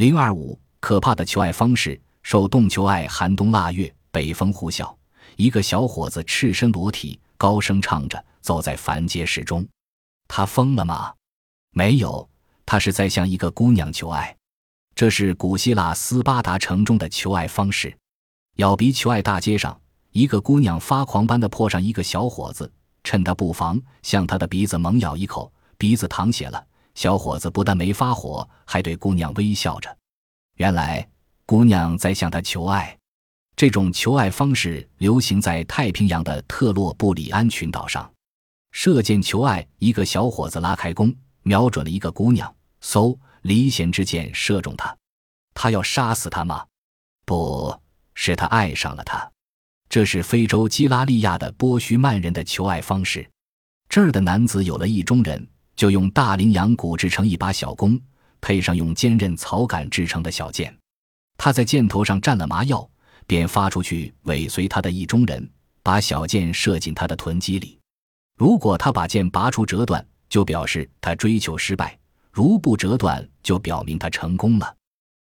零二五，可怕的求爱方式。受冻求爱，寒冬腊月，北风呼啸，一个小伙子赤身裸体，高声唱着，走在繁街市中。他疯了吗？没有，他是在向一个姑娘求爱。这是古希腊斯巴达城中的求爱方式。咬鼻求爱大街上，一个姑娘发狂般的扑上一个小伙子，趁他不防，向他的鼻子猛咬一口，鼻子淌血了。小伙子不但没发火，还对姑娘微笑着。原来。姑娘在向他求爱，这种求爱方式流行在太平洋的特洛布里安群岛上。射箭求爱，一个小伙子拉开弓，瞄准了一个姑娘，嗖，离弦之箭射中她。他要杀死她吗？不是，他爱上了她。这是非洲基拉利亚的波须曼人的求爱方式。这儿的男子有了意中人，就用大羚羊骨制成一把小弓，配上用坚韧草杆制成的小箭。他在箭头上蘸了麻药，便发出去尾随他的意中人，把小箭射进他的臀肌里。如果他把箭拔出折断，就表示他追求失败；如不折断，就表明他成功了。